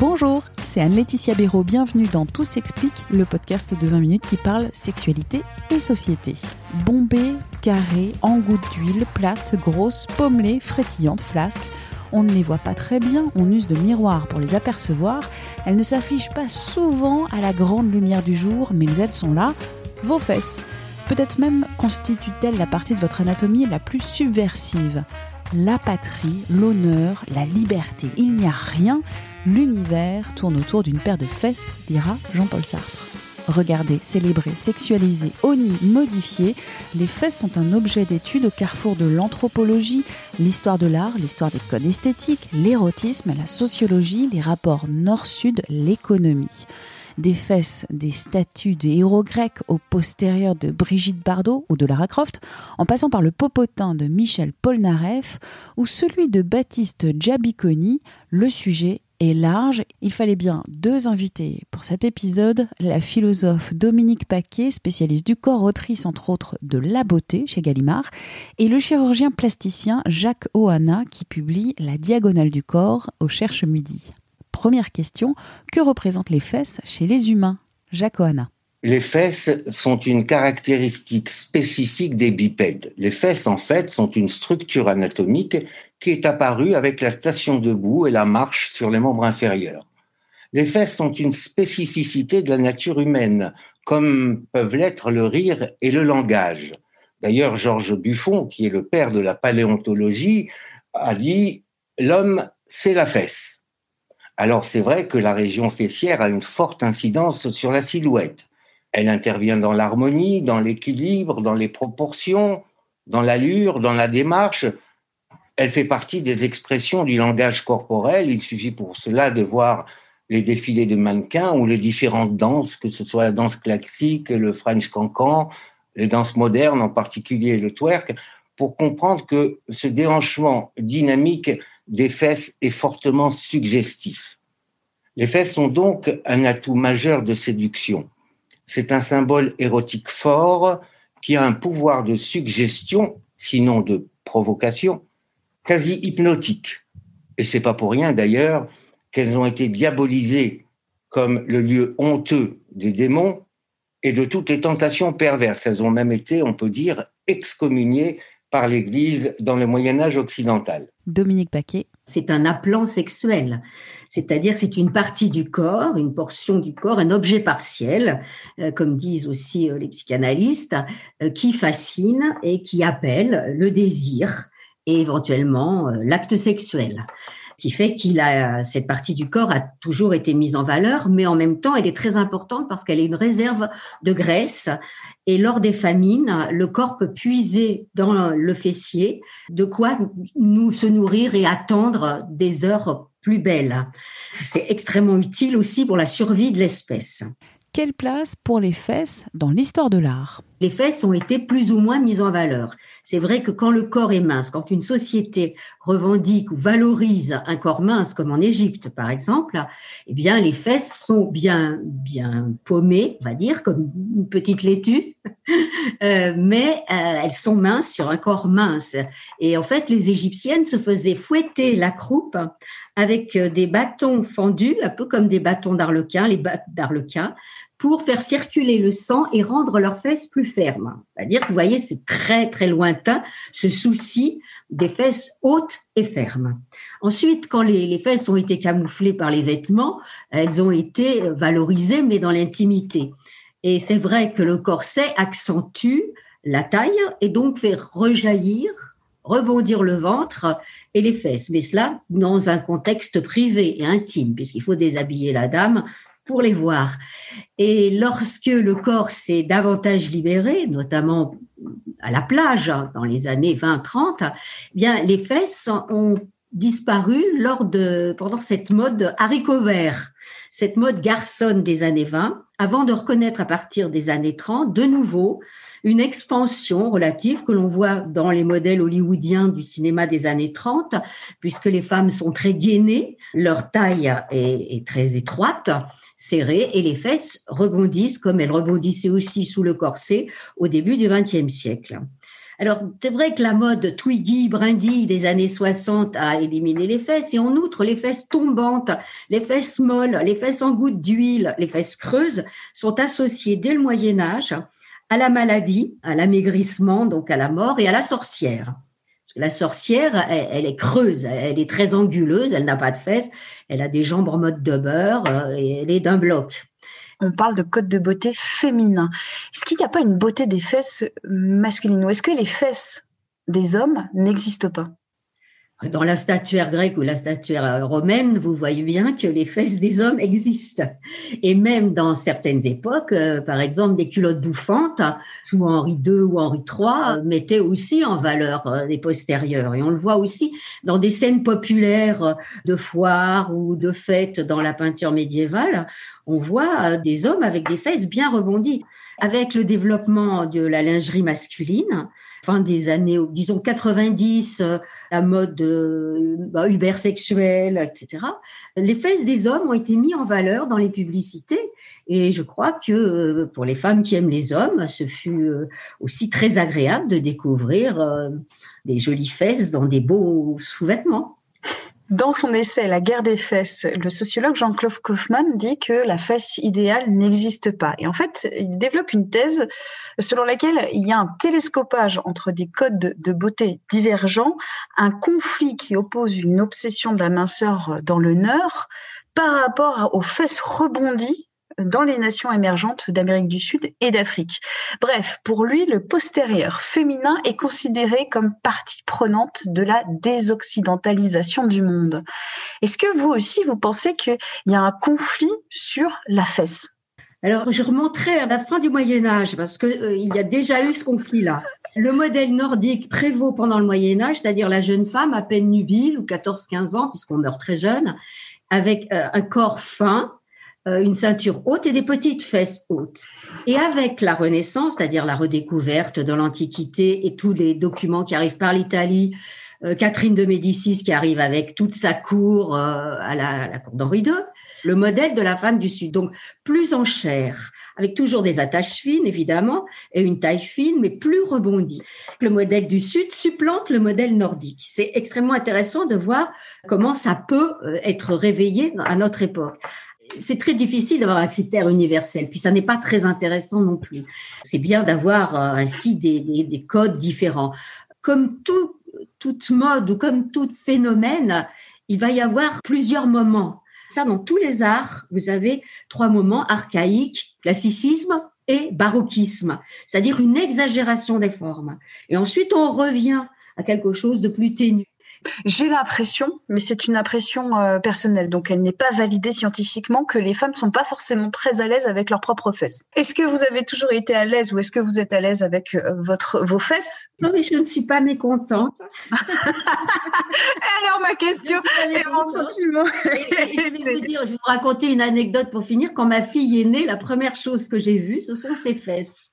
Bonjour, c'est Anne-Laetitia Béraud. Bienvenue dans Tout s'explique, le podcast de 20 minutes qui parle sexualité et société. Bombée, carrée, en gouttes d'huile, plate, grosse, pommelée, frétillante, flasque. On ne les voit pas très bien, on use de miroirs pour les apercevoir. Elles ne s'affichent pas souvent à la grande lumière du jour, mais elles sont là, vos fesses. Peut-être même constituent-elles la partie de votre anatomie la plus subversive. La patrie, l'honneur, la liberté. Il n'y a rien, l'univers tourne autour d'une paire de fesses, dira Jean-Paul Sartre. Regardez, célébrer, sexualiser, honni, modifier, les fesses sont un objet d'étude au carrefour de l'anthropologie, l'histoire de l'art, l'histoire des codes esthétiques, l'érotisme, la sociologie, les rapports nord-sud, l'économie. Des fesses, des statues des héros grecs au postérieur de Brigitte Bardot ou de Lara Croft, en passant par le popotin de Michel Polnareff ou celui de Baptiste Giabiconi, le sujet est large. Il fallait bien deux invités pour cet épisode. La philosophe Dominique Paquet, spécialiste du corps, autrice entre autres de La beauté chez Gallimard, et le chirurgien plasticien Jacques Oana qui publie La diagonale du corps au Cherche Midi. Première question, que représentent les fesses chez les humains? Jacques Oana. Les fesses sont une caractéristique spécifique des bipèdes. Les fesses, en fait, sont une structure anatomique qui est apparue avec la station debout et la marche sur les membres inférieurs. Les fesses sont une spécificité de la nature humaine, comme peuvent l'être le rire et le langage. D'ailleurs, Georges Buffon, qui est le père de la paléontologie, a dit L'homme, c'est la fesse. Alors c'est vrai que la région fessière a une forte incidence sur la silhouette. Elle intervient dans l'harmonie, dans l'équilibre, dans les proportions, dans l'allure, dans la démarche. Elle fait partie des expressions du langage corporel. Il suffit pour cela de voir les défilés de mannequins ou les différentes danses, que ce soit la danse classique, le French cancan, les danses modernes, en particulier le twerk, pour comprendre que ce déhanchement dynamique des fesses est fortement suggestif. Les fesses sont donc un atout majeur de séduction. C'est un symbole érotique fort qui a un pouvoir de suggestion, sinon de provocation, quasi hypnotique. Et c'est pas pour rien d'ailleurs qu'elles ont été diabolisées comme le lieu honteux des démons et de toutes les tentations perverses. Elles ont même été, on peut dire, excommuniées par l'Église dans le Moyen Âge occidental. Dominique Paquet. C'est un appelant sexuel, c'est-à-dire que c'est une partie du corps, une portion du corps, un objet partiel, euh, comme disent aussi euh, les psychanalystes, euh, qui fascine et qui appelle le désir et éventuellement l'acte sexuel qui fait qu'il a cette partie du corps a toujours été mise en valeur, mais en même temps, elle est très importante parce qu'elle est une réserve de graisse. Et lors des famines, le corps peut puiser dans le fessier de quoi nous se nourrir et attendre des heures plus belles. C'est extrêmement utile aussi pour la survie de l'espèce. Quelle place pour les fesses dans l'histoire de l'art? Les fesses ont été plus ou moins mises en valeur. C'est vrai que quand le corps est mince, quand une société revendique ou valorise un corps mince, comme en Égypte par exemple, eh bien les fesses sont bien bien paumées, on va dire, comme une petite laitue, euh, mais euh, elles sont minces sur un corps mince. Et en fait, les Égyptiennes se faisaient fouetter la croupe avec euh, des bâtons fendus, un peu comme des bâtons d'arlequin, les d'arlequin, pour faire circuler le sang et rendre leurs fesses plus fermes. C'est-à-dire que vous voyez, c'est très très lointain ce souci des fesses hautes et fermes. Ensuite, quand les, les, fesses ont été camouflées par les vêtements, elles ont été valorisées, mais dans l'intimité. Et c'est vrai que le corset accentue la taille et donc fait rejaillir, rebondir le ventre et les fesses. Mais cela dans un contexte privé et intime, puisqu'il faut déshabiller la dame pour les voir. Et lorsque le corps s'est davantage libéré, notamment à la plage hein, dans les années 20-30, eh bien les fesses ont disparu lors de pendant cette mode haricot vert, cette mode garçonne des années 20, avant de reconnaître à partir des années 30 de nouveau une expansion relative que l'on voit dans les modèles hollywoodiens du cinéma des années 30, puisque les femmes sont très gainées, leur taille est, très étroite, serrée, et les fesses rebondissent comme elles rebondissaient aussi sous le corset au début du XXe siècle. Alors, c'est vrai que la mode Twiggy, Brindy des années 60 a éliminé les fesses et en outre, les fesses tombantes, les fesses molles, les fesses en gouttes d'huile, les fesses creuses sont associées dès le Moyen Âge à la maladie, à l'amaigrissement, donc à la mort et à la sorcière. La sorcière, elle, est creuse, elle est très anguleuse, elle n'a pas de fesses, elle a des jambes en mode de beurre euh, et elle est d'un bloc. On parle de code de beauté féminin. Est-ce qu'il n'y a pas une beauté des fesses masculines? Ou est-ce que les fesses des hommes n'existent pas? Dans la statuaire grecque ou la statuaire romaine, vous voyez bien que les fesses des hommes existent. Et même dans certaines époques, euh, par exemple, des culottes bouffantes, sous Henri II ou Henri III, mettaient aussi en valeur euh, les postérieurs. Et on le voit aussi dans des scènes populaires de foires ou de fêtes dans la peinture médiévale. On voit des hommes avec des fesses bien rebondies. Avec le développement de la lingerie masculine, des années, disons 90, euh, la mode euh, bah, ubersexuelle, etc. Les fesses des hommes ont été mis en valeur dans les publicités et je crois que euh, pour les femmes qui aiment les hommes, ce fut aussi très agréable de découvrir des jolies fesses dans des beaux sous-vêtements. Dans son essai La guerre des fesses, le sociologue Jean-Claude Kaufmann dit que la fesse idéale n'existe pas. Et en fait, il développe une thèse selon laquelle il y a un télescopage entre des codes de beauté divergents, un conflit qui oppose une obsession de la minceur dans le nord par rapport aux fesses rebondies dans les nations émergentes d'Amérique du Sud et d'Afrique. Bref, pour lui, le postérieur féminin est considéré comme partie prenante de la désoccidentalisation du monde. Est-ce que vous aussi, vous pensez qu'il y a un conflit sur la fesse? Alors, je remonterai à la fin du Moyen Âge parce qu'il euh, y a déjà eu ce conflit-là. Le modèle nordique prévaut pendant le Moyen Âge, c'est-à-dire la jeune femme à peine nubile ou 14-15 ans, puisqu'on meurt très jeune, avec euh, un corps fin, une ceinture haute et des petites fesses hautes. Et avec la Renaissance, c'est-à-dire la redécouverte de l'Antiquité et tous les documents qui arrivent par l'Italie, euh, Catherine de Médicis qui arrive avec toute sa cour euh, à, la, cour d'Henri II, le modèle de la femme du Sud. Donc plus en chair, avec toujours des attaches fines évidemment et une taille fine, mais plus rebondie. Le modèle du Sud supplante le modèle nordique. C'est extrêmement intéressant de voir comment ça peut être réveillé à notre époque c'est très difficile d'avoir un critère universel, puis ça n'est pas très intéressant non plus. C'est bien d'avoir euh, ainsi des, codes différents. Comme tout, toute mode ou comme tout phénomène, il va y avoir plusieurs moments. Ça, dans tous les arts, vous avez trois moments archaïques, classicisme et baroquisme, c'est-à-dire une exagération des formes. Et ensuite, on revient à quelque chose de plus ténu. J'ai l'impression, mais c'est une impression euh, personnelle, donc elle n'est pas validée scientifiquement, que les femmes sont pas forcément très à l'aise avec leurs propres fesses. Est-ce que vous avez toujours été à l'aise ou est-ce que vous êtes à l'aise avec euh, votre vos fesses? Non, mais je ne suis pas mécontente. Alors ma question et mon sentiment. je, vais vous dire, je vais vous raconter une anecdote pour finir. Quand ma fille est née, la première chose que j'ai vue, ce sont ses fesses.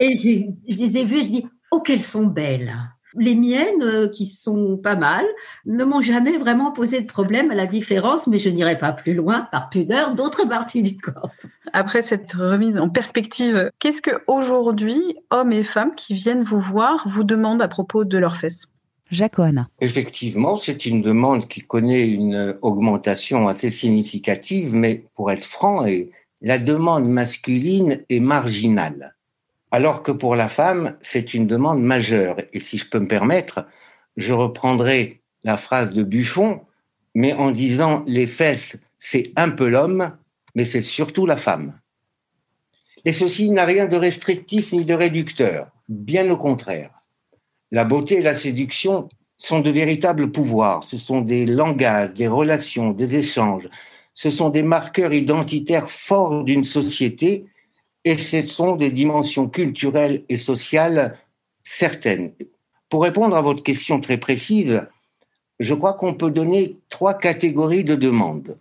Et je les ai vues et je dis, oh qu'elles sont belles. Les miennes, euh, qui sont pas mal, ne m'ont jamais vraiment posé de problème à la différence, mais je n'irai pas plus loin, par pudeur, d'autres parties du corps. Après cette remise en perspective, qu'est-ce que aujourd'hui, hommes et femmes qui viennent vous voir vous demandent à propos de leurs fesses? Jacoana. Effectivement, c'est une demande qui connaît une augmentation assez significative, mais pour être franc, la demande masculine est marginale alors que pour la femme, c'est une demande majeure. Et si je peux me permettre, je reprendrai la phrase de Buffon, mais en disant les fesses, c'est un peu l'homme, mais c'est surtout la femme. Et ceci n'a rien de restrictif ni de réducteur, bien au contraire. La beauté et la séduction sont de véritables pouvoirs, ce sont des langages, des relations, des échanges, ce sont des marqueurs identitaires forts d'une société et ce sont des dimensions culturelles et sociales certaines. Pour répondre à votre question très précise, je crois qu'on peut donner trois catégories de demandes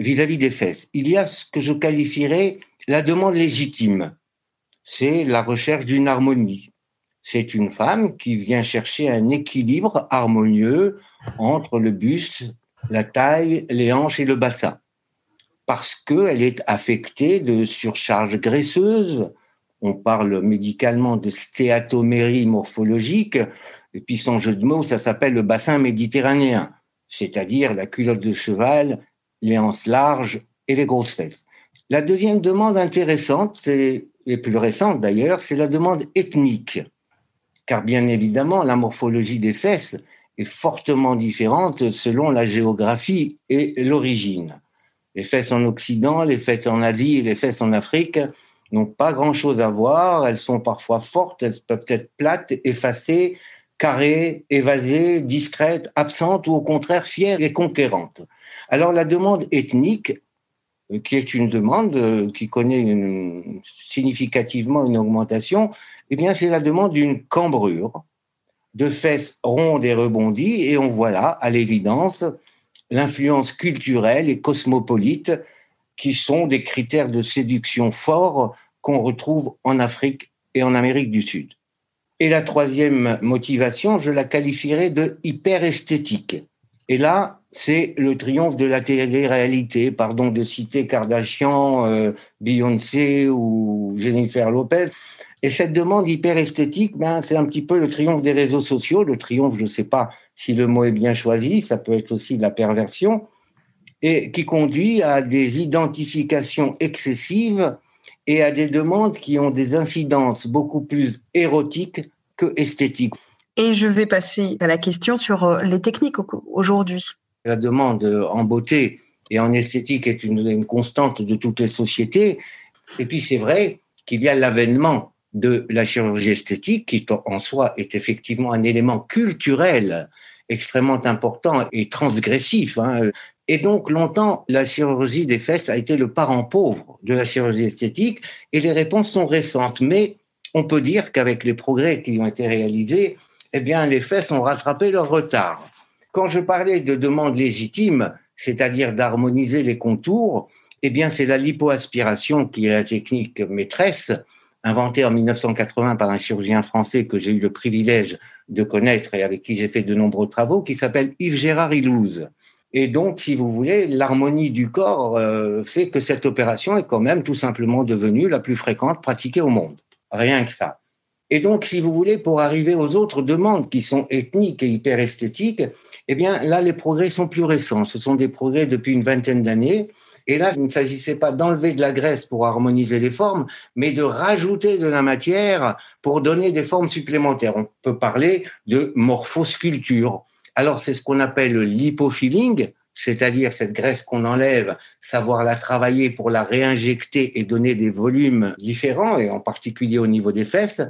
vis-à-vis des fesses. Il y a ce que je qualifierais la demande légitime. C'est la recherche d'une harmonie. C'est une femme qui vient chercher un équilibre harmonieux entre le buste, la taille, les hanches et le bassin. Parce qu'elle est affectée de surcharge graisseuse. On parle médicalement de stéatomérie morphologique. Et puis son jeu de mots, ça s'appelle le bassin méditerranéen, c'est-à-dire la culotte de cheval, les hanches larges et les grosses fesses. La deuxième demande intéressante, et plus récente d'ailleurs, c'est la demande ethnique. Car bien évidemment, la morphologie des fesses est fortement différente selon la géographie et l'origine. Les fesses en Occident, les fesses en Asie les fesses en Afrique n'ont pas grand-chose à voir. Elles sont parfois fortes, elles peuvent être plates, effacées, carrées, évasées, discrètes, absentes ou au contraire fières et conquérantes. Alors la demande ethnique, euh, qui est une demande euh, qui connaît significativement une augmentation, eh bien c'est la demande d'une cambrure de fesses rondes et rebondies, et on voit là, à l'évidence, l'influence culturelle et cosmopolite qui sont des critères de séduction forts qu'on retrouve en Afrique et en Amérique du Sud. Et la troisième motivation, je la qualifierais de hyper-esthétique. Et là, c'est le triomphe de la télé-réalité. Pardon de citer Kardashian, euh, Beyoncé ou Jennifer Lopez. Et cette demande hyper esthétique, ben, c'est un petit peu le triomphe des réseaux sociaux. Le triomphe, je ne sais pas si le mot est bien choisi, ça peut être aussi la perversion, et qui conduit à des identifications excessives et à des demandes qui ont des incidences beaucoup plus érotiques que esthétiques. Et je vais passer à la question sur euh, les techniques aujourd'hui. La demande en beauté et en esthétique est une, constante de toutes les sociétés. Et puis c'est vrai qu'il y a l'avènement de la chirurgie esthétique qui en soi est effectivement un élément culturel extrêmement important et transgressif. Hein. Et donc longtemps, la chirurgie des fesses a été le parent pauvre de la chirurgie esthétique et les réponses sont récentes. Mais on peut dire qu'avec les progrès qui ont été réalisés, eh bien, les fesses ont rattrapé leur retard. Quand je parlais de demande légitime, c'est-à-dire d'harmoniser les contours, eh bien, c'est la lipoaspiration qui est la technique maîtresse, inventée en 1980 par un chirurgien français que j'ai eu le privilège de connaître et avec qui j'ai fait de nombreux travaux, qui s'appelle Yves Gérard Ilouz. Et donc, si vous voulez, l'harmonie du corps euh, fait que cette opération est quand même tout simplement devenue la plus fréquente pratiquée au monde. Rien que ça. Et donc, si vous voulez, pour arriver aux autres demandes qui sont ethniques et hyper esthétiques, eh bien, là, les progrès sont plus récents. Ce sont des progrès depuis une vingtaine d'années. Et là, il ne s'agissait pas d'enlever de la graisse pour harmoniser les formes, mais de rajouter de la matière pour donner des formes supplémentaires. On peut parler de morphosculpture. Alors, c'est ce qu'on appelle le lipofilling, c'est-à-dire cette graisse qu'on enlève, savoir la travailler pour la réinjecter et donner des volumes différents, et en particulier au niveau des fesses.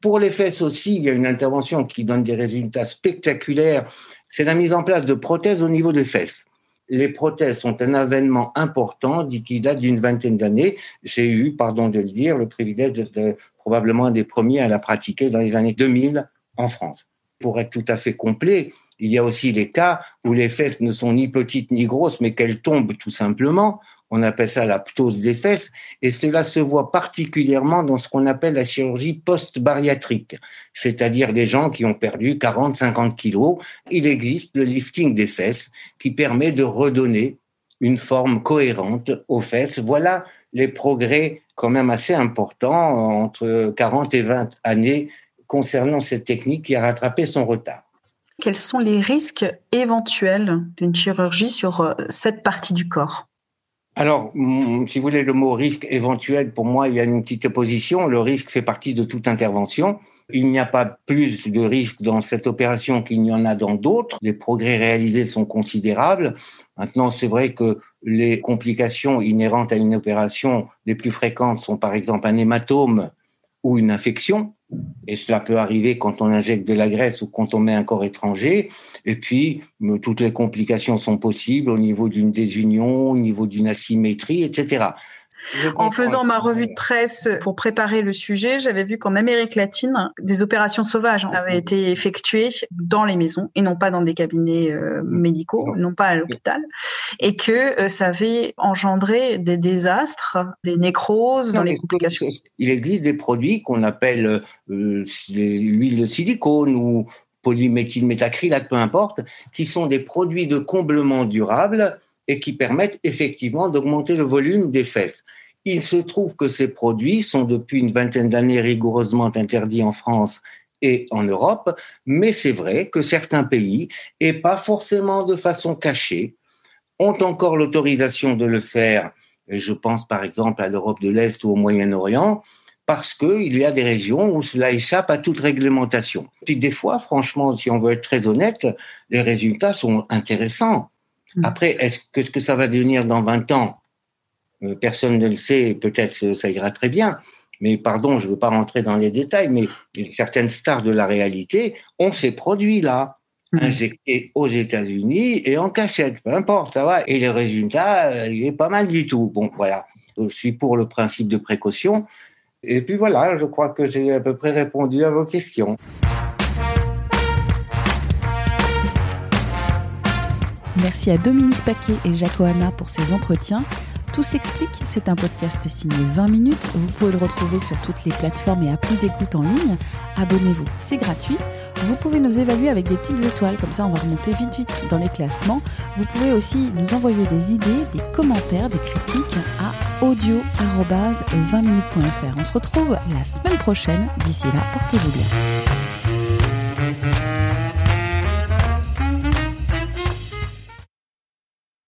Pour les fesses aussi, il y a une intervention qui donne des résultats spectaculaires c'est la mise en place de prothèses au niveau des fesses. Les prothèses sont un avènement important qui date d'une vingtaine d'années. J'ai eu, pardon de le dire, le privilège d'être probablement un des premiers à la pratiquer dans les années 2000 en France. Pour être tout à fait complet, il y a aussi les cas où les fesses ne sont ni petites ni grosses, mais qu'elles tombent tout simplement on appelle ça la ptose des fesses, et cela se voit particulièrement dans ce qu'on appelle la chirurgie post-bariatrique, c'est-à-dire des gens qui ont perdu 40, 50 kilos. Il existe le lifting des fesses qui permet de redonner une forme cohérente aux fesses. Voilà les progrès quand même assez importants entre 40 et 20 années concernant cette technique qui a rattrapé son retard. Quels sont les risques éventuels d'une chirurgie sur euh, cette partie du corps? Alors, mm, si vous voulez, le mot risque éventuel, pour moi, il y a une petite opposition. Le risque fait partie de toute intervention. Il n'y a pas plus de risque dans cette opération qu'il n'y en a dans d'autres. Les progrès réalisés sont considérables. Maintenant, c'est vrai que les complications inhérentes à une opération les plus fréquentes sont par exemple un hématome ou une infection. Et cela peut arriver quand on injecte de la graisse ou quand on met un corps étranger. Et puis, toutes les complications sont possibles au niveau d'une désunion, au niveau d'une asymétrie, etc. En faisant ma revue de presse pour préparer le sujet, j'avais vu qu'en Amérique latine, des opérations sauvages avaient été effectuées dans les maisons et non pas dans des cabinets euh, médicaux, non pas à l'hôpital, et que euh, ça avait engendré des désastres, des nécroses dans les complications. Il existe des produits qu'on appelle euh, l'huile de silicone ou polyméthylmétacrylate, peu importe, qui sont des produits de comblement durable et qui permettent effectivement d'augmenter le volume des fesses. Il se trouve que ces produits sont depuis une vingtaine d'années rigoureusement interdits en France et en Europe, mais c'est vrai que certains pays, et pas forcément de façon cachée, ont encore l'autorisation de le faire. Et je pense par exemple à l'Europe de l'Est ou au Moyen-Orient, parce qu'il y a des régions où cela échappe à toute réglementation. Puis des fois, franchement, si on veut être très honnête, les résultats sont intéressants. Mm. Après, est-ce que ce que ça va devenir dans 20 ans euh, Personne ne le sait, peut-être ça ira très bien. Mais pardon, je ne veux pas rentrer dans les détails, mais certaines stars de la réalité ont ces produits-là mm. injectés aux États-Unis et en cachette, peu importe, ça va. Et le résultat, euh, il est pas mal du tout. Bon, voilà. Je suis pour le principe de précaution. Et puis voilà, je crois que j'ai à peu près répondu à vos questions. Merci à Dominique Paquet et Jacques Oana pour ces entretiens. Tout s'explique, c'est un podcast signé 20 minutes. Vous pouvez le retrouver sur toutes les plateformes et applis d'écoute en ligne. Abonnez-vous, c'est gratuit. Vous pouvez nous évaluer avec des petites étoiles, comme ça on va remonter vite vite dans les classements. Vous pouvez aussi nous envoyer des idées, des commentaires, des critiques à audio-20minutes.fr. On se retrouve la semaine prochaine. D'ici là, portez-vous bien.